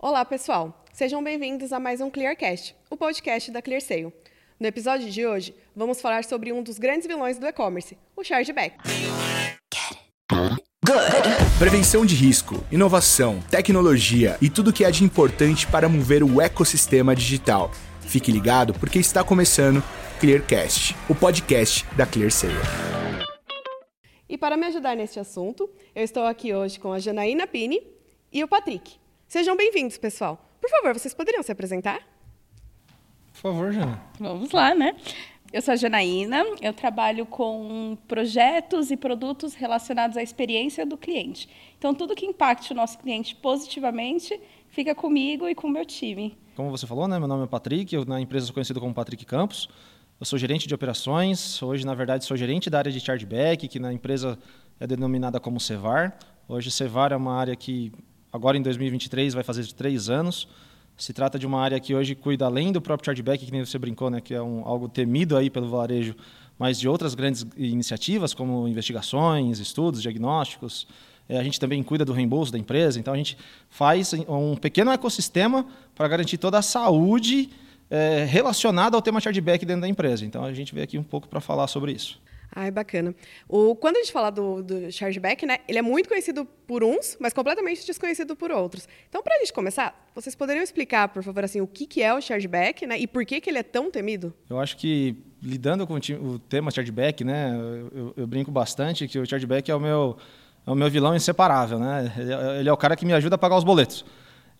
Olá, pessoal. Sejam bem-vindos a mais um Clearcast, o podcast da ClearSale. No episódio de hoje, vamos falar sobre um dos grandes vilões do e-commerce, o chargeback. Prevenção de risco, inovação, tecnologia e tudo que há de importante para mover o ecossistema digital. Fique ligado porque está começando Clearcast, o podcast da ClearSale. E para me ajudar neste assunto, eu estou aqui hoje com a Janaína Pini e o Patrick. Sejam bem-vindos, pessoal. Por favor, vocês poderiam se apresentar? Por favor, Jana. Vamos lá, né? Eu sou a Janaína, eu trabalho com projetos e produtos relacionados à experiência do cliente. Então, tudo que impacte o nosso cliente positivamente fica comigo e com o meu time. Como você falou, né? Meu nome é Patrick, eu na empresa sou conhecido como Patrick Campos. Eu sou gerente de operações, hoje, na verdade, sou gerente da área de chargeback, que na empresa é denominada como Cevar. Hoje, Cevar é uma área que, agora em 2023, vai fazer três anos. Se trata de uma área que hoje cuida além do próprio chargeback, que nem você brincou, né, que é um, algo temido aí pelo varejo, mas de outras grandes iniciativas, como investigações, estudos, diagnósticos. É, a gente também cuida do reembolso da empresa, então a gente faz um pequeno ecossistema para garantir toda a saúde é, relacionada ao tema chargeback dentro da empresa. Então a gente veio aqui um pouco para falar sobre isso. Ai, bacana. O, quando a gente fala do, do chargeback, né, ele é muito conhecido por uns, mas completamente desconhecido por outros. Então, para a gente começar, vocês poderiam explicar, por favor, assim, o que, que é o chargeback né, e por que, que ele é tão temido? Eu acho que, lidando com o tema chargeback, né, eu, eu brinco bastante que o chargeback é o meu, é o meu vilão inseparável. Né? Ele, é, ele é o cara que me ajuda a pagar os boletos.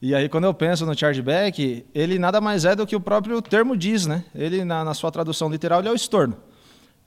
E aí, quando eu penso no chargeback, ele nada mais é do que o próprio termo diz, né? Ele, na, na sua tradução literal, é o estorno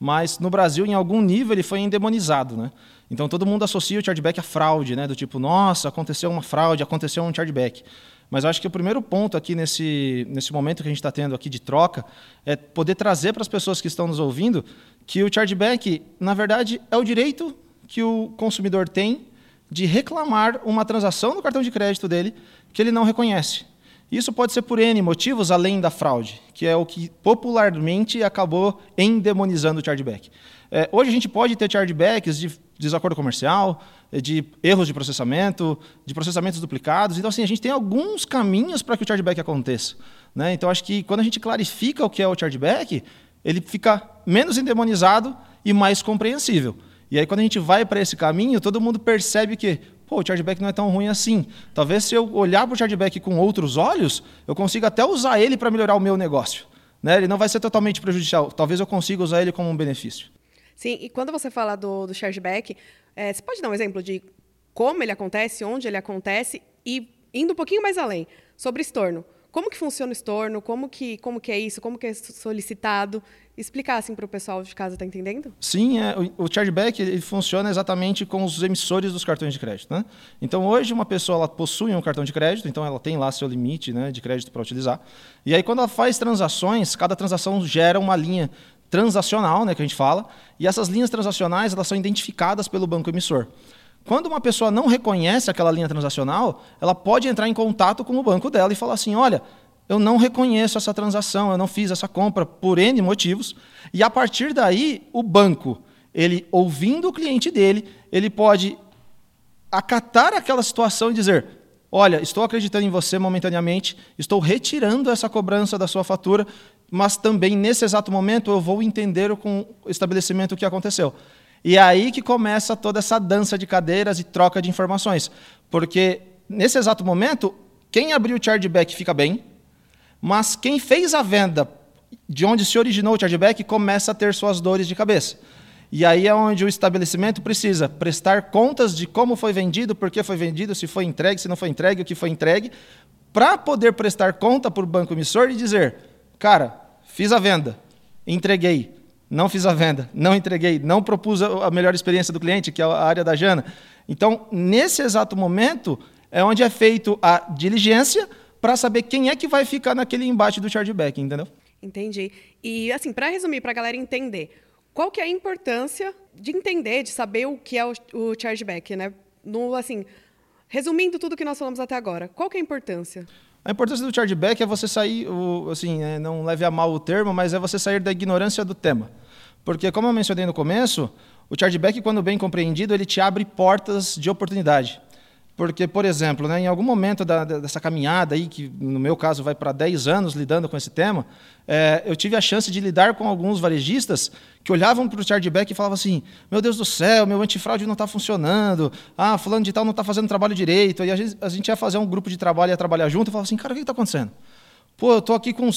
mas no Brasil, em algum nível, ele foi endemonizado. Né? Então todo mundo associa o chargeback à fraude, né? do tipo, nossa, aconteceu uma fraude, aconteceu um chargeback. Mas eu acho que o primeiro ponto aqui nesse, nesse momento que a gente está tendo aqui de troca é poder trazer para as pessoas que estão nos ouvindo que o chargeback, na verdade, é o direito que o consumidor tem de reclamar uma transação no cartão de crédito dele que ele não reconhece. Isso pode ser por N motivos além da fraude, que é o que popularmente acabou endemonizando o chargeback. É, hoje a gente pode ter chargebacks de desacordo comercial, de erros de processamento, de processamentos duplicados. Então, assim, a gente tem alguns caminhos para que o chargeback aconteça. Né? Então, acho que quando a gente clarifica o que é o chargeback, ele fica menos endemonizado e mais compreensível. E aí, quando a gente vai para esse caminho, todo mundo percebe que pô, o chargeback não é tão ruim assim. Talvez se eu olhar para o chargeback com outros olhos, eu consiga até usar ele para melhorar o meu negócio. Né? Ele não vai ser totalmente prejudicial. Talvez eu consiga usar ele como um benefício. Sim, e quando você fala do, do chargeback, é, você pode dar um exemplo de como ele acontece, onde ele acontece e indo um pouquinho mais além, sobre estorno. Como que funciona o estorno? Como que, como que é isso? Como que é solicitado? Explicar assim para o pessoal de casa, tá entendendo? Sim, é, o, o chargeback ele funciona exatamente com os emissores dos cartões de crédito. Né? Então, hoje, uma pessoa ela possui um cartão de crédito, então ela tem lá seu limite né, de crédito para utilizar. E aí, quando ela faz transações, cada transação gera uma linha transacional, né, que a gente fala, e essas linhas transacionais elas são identificadas pelo banco emissor. Quando uma pessoa não reconhece aquela linha transacional, ela pode entrar em contato com o banco dela e falar assim: olha, eu não reconheço essa transação, eu não fiz essa compra por N motivos. E a partir daí, o banco, ele ouvindo o cliente dele, ele pode acatar aquela situação e dizer: olha, estou acreditando em você momentaneamente, estou retirando essa cobrança da sua fatura, mas também nesse exato momento eu vou entender com o estabelecimento o que aconteceu. E é aí que começa toda essa dança de cadeiras e troca de informações. Porque nesse exato momento, quem abriu o chargeback fica bem, mas quem fez a venda de onde se originou o chargeback começa a ter suas dores de cabeça. E aí é onde o estabelecimento precisa prestar contas de como foi vendido, por que foi vendido, se foi entregue, se não foi entregue, o que foi entregue, para poder prestar conta para o banco emissor e dizer: cara, fiz a venda, entreguei, não fiz a venda, não entreguei, não propus a melhor experiência do cliente, que é a área da Jana. Então, nesse exato momento, é onde é feito a diligência para saber quem é que vai ficar naquele embate do chargeback, entendeu? Entendi. E, assim, para resumir, para a galera entender, qual que é a importância de entender, de saber o que é o, o chargeback, né? No, assim, resumindo tudo que nós falamos até agora, qual que é a importância? A importância do chargeback é você sair, assim, é, não leve a mal o termo, mas é você sair da ignorância do tema. Porque, como eu mencionei no começo, o chargeback, quando bem compreendido, ele te abre portas de oportunidade. Porque, por exemplo, né, em algum momento da, dessa caminhada aí, que no meu caso vai para 10 anos lidando com esse tema, é, eu tive a chance de lidar com alguns varejistas que olhavam para o chargeback e falavam assim: meu Deus do céu, meu antifraude não está funcionando, ah, fulano de tal não está fazendo trabalho direito. E a gente, a gente ia fazer um grupo de trabalho, ia trabalhar junto e falava assim: cara, o que está acontecendo? Pô, eu estou aqui com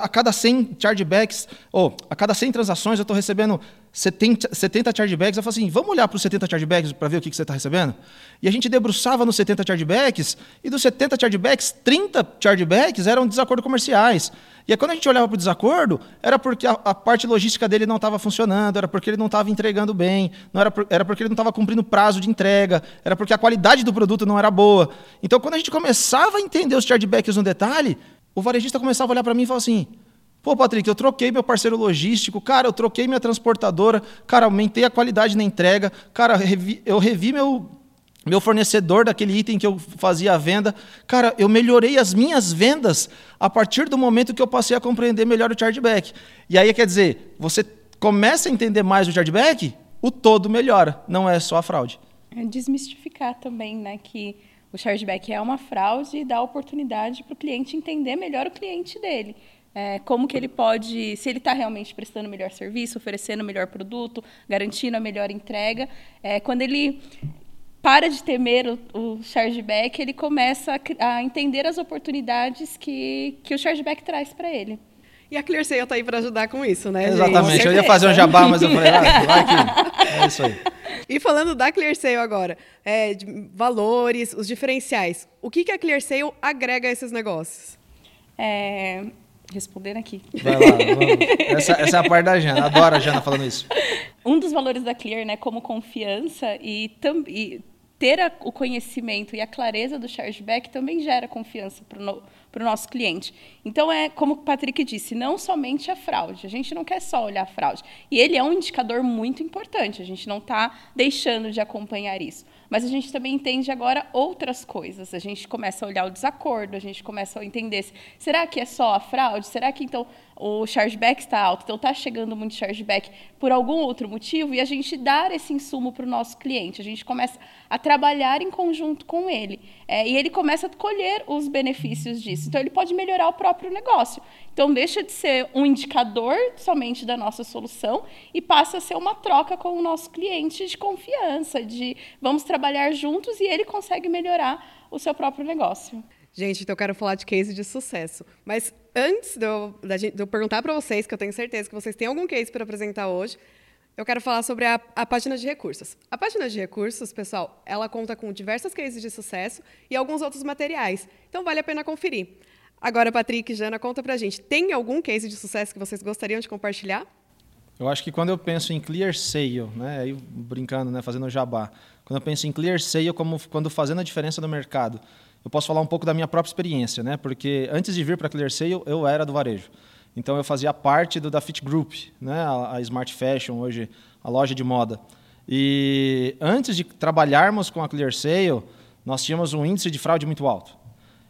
a cada 100 chargebacks, ou a cada 100 transações eu estou recebendo 70, 70 chargebacks. Eu falo assim, vamos olhar para os 70 chargebacks para ver o que, que você está recebendo? E a gente debruçava nos 70 chargebacks, e dos 70 chargebacks, 30 chargebacks eram desacordos comerciais. E aí, quando a gente olhava para o desacordo, era porque a, a, parte logística dele não estava funcionando, era porque ele não estava entregando bem, não era, por, era porque ele não estava cumprindo o prazo de entrega, era porque a qualidade do produto não era boa. Então, quando a gente começava a entender os chargebacks no detalhe, o varejista começava a olhar para mim e falava assim: Pô, Patrick, eu troquei meu parceiro logístico, cara, eu troquei minha transportadora, cara, aumentei a qualidade na entrega, cara, eu revi meu, meu fornecedor daquele item que eu fazia a venda. Cara, eu melhorei as minhas vendas a partir do momento que eu passei a compreender melhor o chargeback. E aí, quer dizer, você começa a entender mais o chargeback, o todo melhora, não é só a fraude. É desmistificar também, né, que o chargeback é uma fraude e dá oportunidade para o cliente entender melhor o cliente dele. É, como que ele pode, se ele está realmente prestando melhor serviço, oferecendo melhor produto, garantindo a melhor entrega. É, quando ele para de temer o, o chargeback, ele começa a, a, entender as oportunidades que, que o chargeback traz para ele. E a ClearSale está aí para ajudar com isso, né? Exatamente. Gente? Eu ia fazer um jabá, mas eu falei, ah, vai aqui. É isso aí. E falando da ClearSale agora, é, valores, os diferenciais, o que, que a ClearSale agrega a esses negócios? É, respondendo aqui. Vai lá, vamos. Essa, essa, é a parte da Jana. Adoro a Jana falando isso. Um dos valores da Clear, né, como confiança e, e ter a, o conhecimento e a clareza do chargeback também gera confiança para o no, nosso cliente. Então, é como o Patrick disse, não somente a fraude. A gente não quer só olhar a fraude. E ele é um indicador muito importante. A gente não está deixando de acompanhar isso. Mas a gente também entende agora outras coisas. A gente começa a olhar o desacordo, a gente começa a entender se, será que é só a fraude? Será que então o chargeback está alto, então está chegando muito chargeback por algum outro motivo e a gente dar esse insumo para o nosso cliente. A gente começa a trabalhar em conjunto com ele é, e ele começa a colher os benefícios disso. Então ele pode melhorar o próprio negócio. Então deixa de ser um indicador somente da nossa solução e passa a ser uma troca com o nosso cliente de confiança, de vamos trabalhar juntos e ele consegue melhorar o seu próprio negócio. Gente, então eu quero falar de case de sucesso. Mas antes de eu, de eu perguntar para vocês, que eu tenho certeza que vocês têm algum case para apresentar hoje, eu quero falar sobre a, a, página de recursos. A página de recursos, pessoal, ela conta com diversas cases de sucesso e alguns outros materiais. Então vale a pena conferir. Agora, Patrick e Jana, conta pra gente. Tem algum case de sucesso que vocês gostariam de compartilhar? Eu acho que quando eu penso em clear sale, né, aí brincando, né, fazendo jabá, quando eu penso em clear sale como quando fazendo a diferença no mercado, eu posso falar um pouco da minha própria experiência, né? Porque antes de vir para a ClearSale, eu era do varejo. Então eu fazia parte do da Fit Group, né? A, a Smart Fashion hoje, a loja de moda. E antes de trabalharmos com a ClearSale, nós tínhamos um índice de fraude muito alto.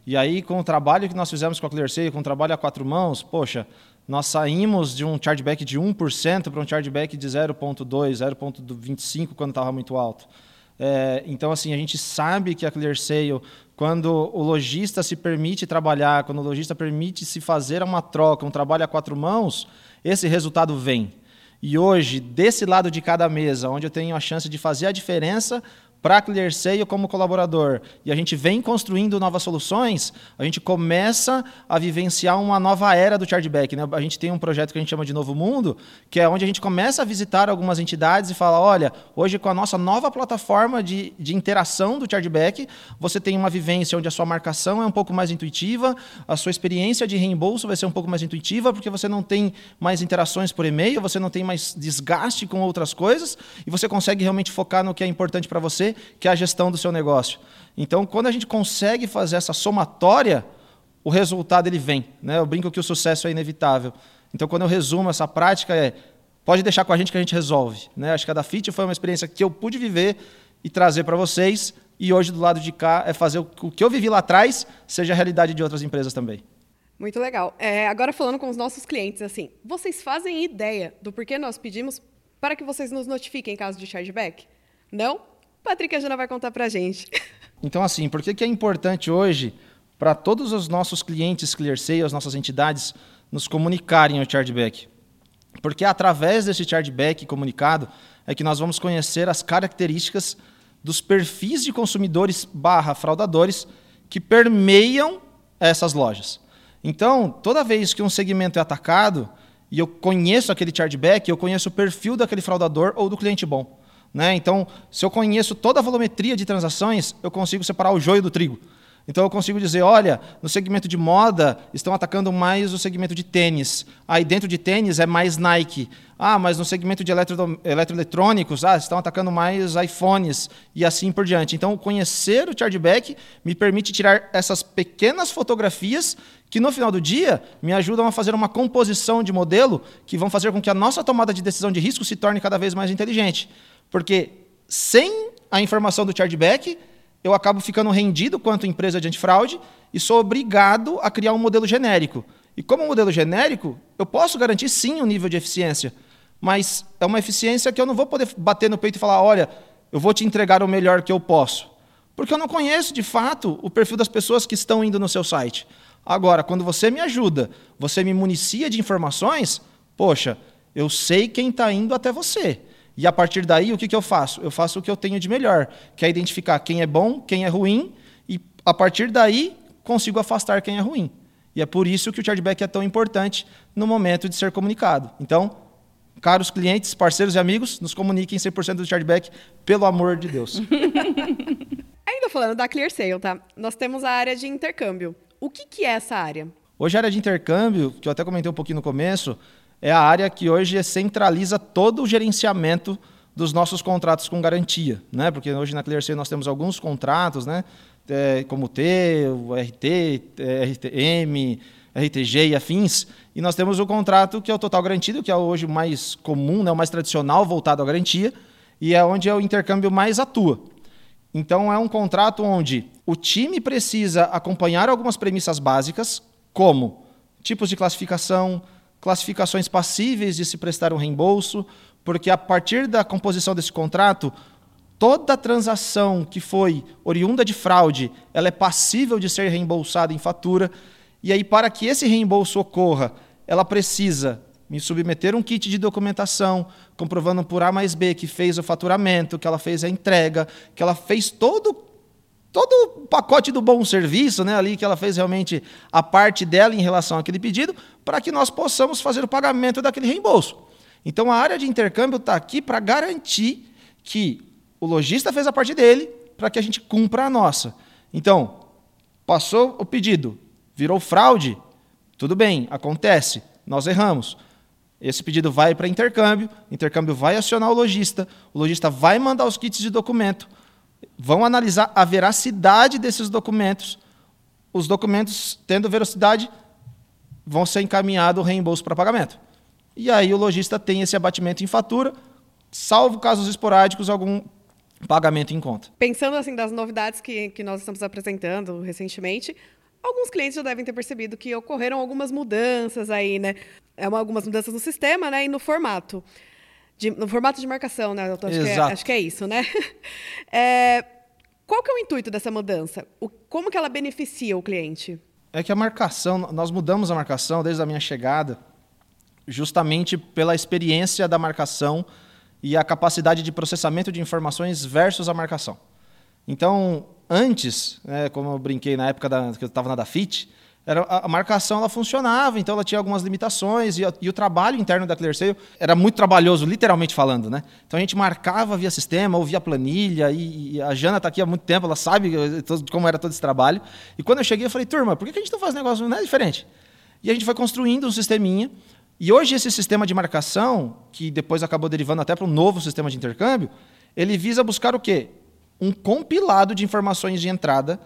E aí, com o trabalho que nós fizemos com a ClearSale, com o trabalho a quatro mãos, poxa, nós saímos de um chargeback de 1% para um chargeback de 0,2%, 0,25% quando estava muito alto. É, então, assim, a gente sabe que a ClearSale quando o lojista se permite trabalhar, quando o lojista permite se fazer uma troca, um trabalho a quatro mãos, esse resultado vem. E hoje, desse lado de cada mesa, onde eu tenho a chance de fazer a diferença, para ClearSale como colaborador e a gente vem construindo novas soluções, a gente começa a vivenciar uma nova era do chargeback. Né? A gente tem um projeto que a gente chama de Novo Mundo, que é onde a gente começa a visitar algumas entidades e fala, olha, hoje com a nossa nova plataforma de, de interação do chargeback, você tem uma vivência onde a sua marcação é um pouco mais intuitiva, a sua experiência de reembolso vai ser um pouco mais intuitiva, porque você não tem mais interações por e-mail, você não tem mais desgaste com outras coisas, e você consegue realmente focar no que é importante para você que é a gestão do seu negócio. Então, quando a gente consegue fazer essa somatória, o resultado ele vem. Né? Eu brinco que o sucesso é inevitável. Então, quando eu resumo essa prática, é pode deixar com a gente que a gente resolve. Né? Acho que a da FIT foi uma experiência que eu pude viver e trazer para vocês. E hoje, do lado de cá, é fazer o que eu vivi lá atrás seja a realidade de outras empresas também. Muito legal. É, agora, falando com os nossos clientes, assim, vocês fazem ideia do porquê nós pedimos para que vocês nos notifiquem em caso de chargeback? Não? Patrick a Jana vai contar para a gente. Então, assim, por que, que é importante hoje para todos os nossos clientes ClearSale, as nossas entidades, nos comunicarem o chargeback? Porque através desse chargeback comunicado é que nós vamos conhecer as características dos perfis de consumidores barra fraudadores que permeiam essas lojas. Então, toda vez que um segmento é atacado e eu conheço aquele chargeback, eu conheço o perfil daquele fraudador ou do cliente bom. Né? Então, se eu conheço toda a volumetria de transações, eu consigo separar o joio do trigo. Então eu consigo dizer, olha, no segmento de moda estão atacando mais o segmento de tênis. Aí dentro de tênis é mais Nike. Ah, mas no segmento de eletro, eletroeletrônicos, ah, estão atacando mais iPhones e assim por diante. Então conhecer o chargeback me permite tirar essas pequenas fotografias que no final do dia me ajudam a fazer uma composição de modelo que vão fazer com que a nossa tomada de decisão de risco se torne cada vez mais inteligente. Porque sem a informação do chargeback, eu acabo ficando rendido quanto empresa de antifraude e sou obrigado a criar um modelo genérico. E como modelo genérico, eu posso garantir sim um nível de eficiência, mas é uma eficiência que eu não vou poder bater no peito e falar: olha, eu vou te entregar o melhor que eu posso. Porque eu não conheço de fato o perfil das pessoas que estão indo no seu site. Agora, quando você me ajuda, você me municia de informações, poxa, eu sei quem está indo até você. E a partir daí, o que, que eu faço? Eu faço o que eu tenho de melhor, que é identificar quem é bom, quem é ruim, e a partir daí consigo afastar quem é ruim. E é por isso que o chargeback é tão importante no momento de ser comunicado. Então, caros clientes, parceiros e amigos, nos comuniquem 100% do chargeback, pelo amor de Deus. Ainda falando da ClearSale, tá? Nós temos a área de intercâmbio. O que, que é essa área? Hoje a área de intercâmbio, que eu até comentei um pouquinho no começo, é a área que hoje centraliza todo o gerenciamento dos nossos contratos com garantia, né? Porque hoje na ClearSale nós temos alguns contratos, né? É, como o T, o RT, é, RTM, RTG e afins, e nós temos o contrato que é o total garantido, que é hoje o mais comum, né? o mais tradicional voltado à garantia, e é onde é o intercâmbio mais atua. Então é um contrato onde o time precisa acompanhar algumas premissas básicas, como tipos de classificação, classificações passíveis de se prestar um reembolso, porque a partir da composição desse contrato, toda transação que foi oriunda de fraude, ela é passível de ser reembolsada em fatura. E aí, para que esse reembolso ocorra, ela precisa me submeter um kit de documentação, comprovando por A mais B que fez o faturamento, que ela fez a entrega, que ela fez todo todo o pacote do bom serviço, né, ali que ela fez realmente a parte dela em relação àquele pedido, para que nós possamos fazer o pagamento daquele reembolso. Então a área de intercâmbio está aqui para garantir que o lojista fez a parte dele para que a gente cumpra a nossa. Então, passou o pedido, virou fraude, tudo bem, acontece, nós erramos. Esse pedido vai para intercâmbio, intercâmbio vai acionar o lojista, o lojista vai mandar os kits de documento, vão analisar a veracidade desses documentos. Os documentos, tendo veracidade, vão ser encaminhados o reembolso para pagamento. E aí o lojista tem esse abatimento em fatura, salvo casos esporádicos, algum pagamento em conta. Pensando assim das novidades que, que nós estamos apresentando recentemente, alguns clientes já devem ter percebido que ocorreram algumas mudanças aí, né? É uma, algumas mudanças no sistema, né, e no formato. De, no formato de marcação, né, doutor? Acho, que é, acho que é isso, né? É, qual que é o intuito dessa mudança? O, como que ela beneficia o cliente? É que a marcação, nós mudamos a marcação desde a minha chegada, justamente pela experiência da marcação e a capacidade de processamento de informações versus a marcação. Então, antes, né, como eu brinquei na época da, que eu estava na Dafit, era, a, marcação ela funcionava, então ela tinha algumas limitações, e, e, o trabalho interno da ClearSale era muito trabalhoso, literalmente falando. Né? Então a gente marcava via sistema ou via planilha, e, e a Jana está aqui há muito tempo, ela sabe como era todo esse trabalho. E quando eu cheguei, eu falei, turma, por que a gente não faz negócio não é diferente? E a gente foi construindo um sisteminha, e hoje esse sistema de marcação, que depois acabou derivando até para um novo sistema de intercâmbio, ele visa buscar o quê? Um compilado de informações de entrada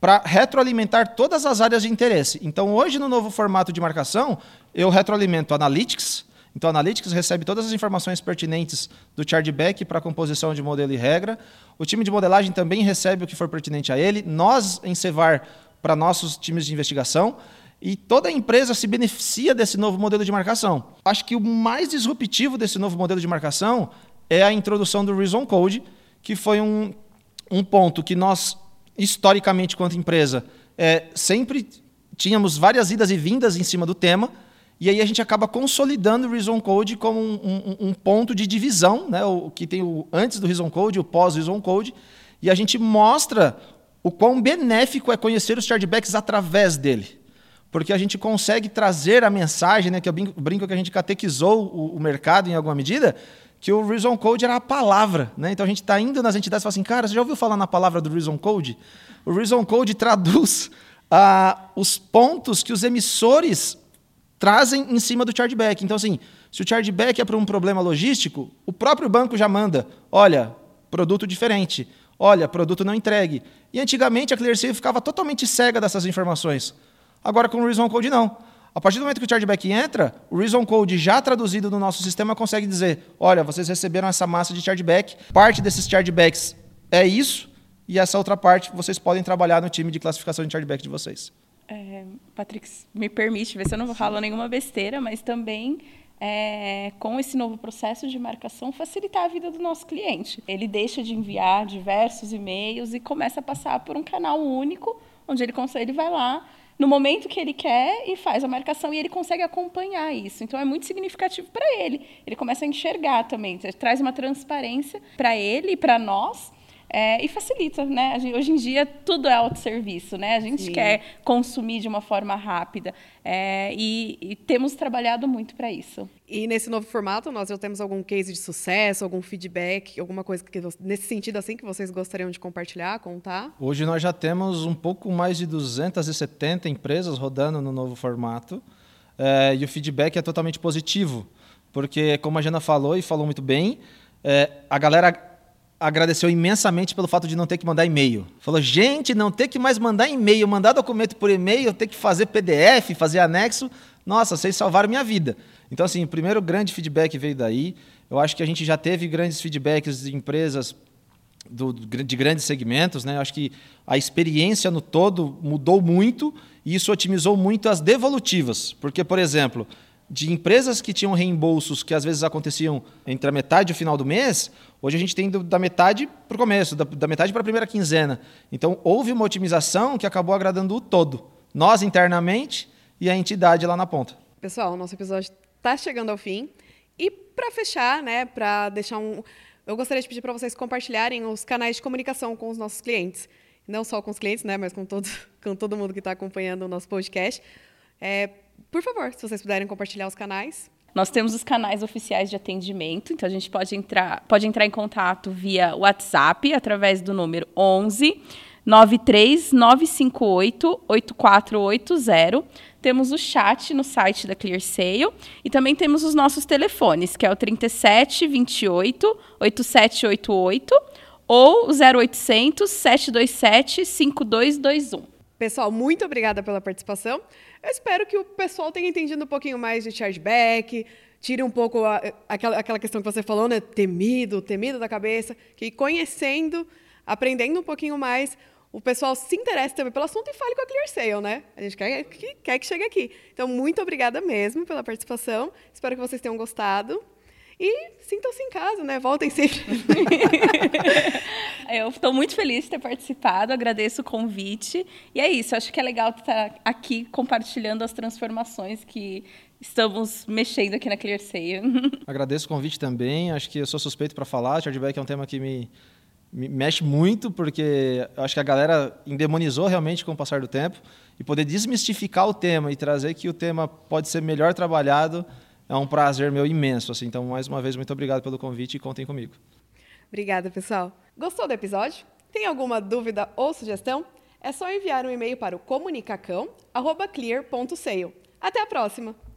para retroalimentar todas as áreas de interesse. Então, hoje, no novo formato de marcação, eu retroalimento Analytics. Então, Analytics recebe todas as informações pertinentes do chargeback para composição de modelo e regra. O time de modelagem também recebe o que for pertinente a ele. Nós, em Cevar, para nossos times de investigação. E toda a empresa se beneficia desse novo modelo de marcação. Acho que o mais disruptivo desse novo modelo de marcação é a introdução do Reason Code, que foi um, um ponto que nós, historicamente, quanto empresa, é, sempre tínhamos várias idas e vindas em cima do tema, e aí a gente acaba consolidando o Reason Code como um, um, um ponto de divisão, né? o que tem o antes do Reason Code, o pós-Reason Code, e a gente mostra o quão benéfico é conhecer os chargebacks através dele. Porque a gente consegue trazer a mensagem, né, que eu brinco que a gente catequizou o, o mercado em alguma medida, que o Reason Code era a palavra. Né? Então a gente está indo nas entidades e fala assim, cara, você já ouviu falar na palavra do Reason Code? O Reason Code traduz ah, os pontos que os emissores trazem em cima do chargeback. Então, assim, se o chargeback é para um problema logístico, o próprio banco já manda, olha, produto diferente, olha, produto não entregue. E antigamente a ClearSale ficava totalmente cega dessas informações. Agora com o Reason Code não. A partir do momento que o chargeback entra, o Reason Code já traduzido no nosso sistema consegue dizer: olha, vocês receberam essa massa de chargeback, parte desses chargebacks é isso, e essa outra parte vocês podem trabalhar no time de classificação de chargeback de vocês. É, Patrick, me permite ver se eu não falo nenhuma besteira, mas também é, com esse novo processo de marcação, facilitar a vida do nosso cliente. Ele deixa de enviar diversos e-mails e começa a passar por um canal único, onde ele consegue, ele vai lá no momento que ele quer e faz a marcação e ele consegue acompanhar isso. Então é muito significativo para ele. Ele começa a enxergar também, traz uma transparência para ele e para nós é, e facilita, né? Hoje em dia tudo é autosserviço, né? A gente Sim. quer consumir de uma forma rápida é, e, e, temos trabalhado muito para isso. E nesse novo formato, nós já temos algum case de sucesso, algum feedback, alguma coisa que, nesse sentido assim que vocês gostariam de compartilhar, contar? Hoje nós já temos um pouco mais de 270 empresas rodando no novo formato é, e o feedback é totalmente positivo, porque como a Jana falou e falou muito bem, é, a galera agradeceu imensamente pelo fato de não ter que mandar e-mail. Falou, gente, não ter que mais mandar e-mail, mandar documento por e-mail, ter que fazer PDF, fazer anexo. Nossa, vocês salvaram minha vida. Então, assim, o primeiro grande feedback veio daí. Eu acho que a gente já teve grandes feedbacks de empresas do, de grandes segmentos. Né? Eu acho que a experiência no todo mudou muito e isso otimizou muito as devolutivas. Porque, por exemplo, de empresas que tinham reembolsos que às vezes aconteciam entre a metade e o final do mês, hoje a gente tem da metade para o começo, da, da metade para a primeira quinzena. Então houve uma otimização que acabou agradando o todo, nós internamente e a entidade lá na ponta. Pessoal, nosso episódio está chegando ao fim. E para fechar, né, para deixar um. Eu gostaria de pedir para vocês compartilharem os canais de comunicação com os nossos clientes. Não só com os clientes, né, mas com todo, com todo mundo que está acompanhando o nosso podcast. É, por favor, se vocês puderem compartilhar os canais. Nós temos os canais oficiais de atendimento, então a gente pode entrar, pode entrar em contato via WhatsApp através do número 11 93 958 8480. Temos o chat no site da ClearSale e também temos os nossos telefones, que é o 37 28 8788 ou o 0800 727 5221. Pessoal, muito obrigada pela participação. Eu espero que o pessoal tenha entendido um pouquinho mais de chargeback, tire um pouco a, aquela, aquela questão que você falou, né? Temido, temido da cabeça, que conhecendo, aprendendo um pouquinho mais, o pessoal se interesse também pelo assunto e fale com a ClearSale, né? A gente quer que, quer que chegue aqui. Então, muito obrigada mesmo pela participação. Espero que vocês tenham gostado. E sintam-se em casa, né? Voltem sempre. Eu estou muito feliz de ter participado, agradeço o convite. E é isso, acho que é legal estar aqui compartilhando as transformações que estamos mexendo aqui na ClearSale. Agradeço o convite também, acho que eu sou suspeito para falar. Chargeback é um tema que me, me mexe muito, porque acho que a galera endemonizou realmente com o passar do tempo. E poder desmistificar o tema e trazer que o tema pode ser melhor trabalhado é um prazer meu imenso. Assim. Então, mais uma vez, muito obrigado pelo convite e contem comigo. Obrigada, pessoal. Gostou do episódio? Tem alguma dúvida ou sugestão? É só enviar um e-mail para o comunicacão.clear.sale. Até a próxima!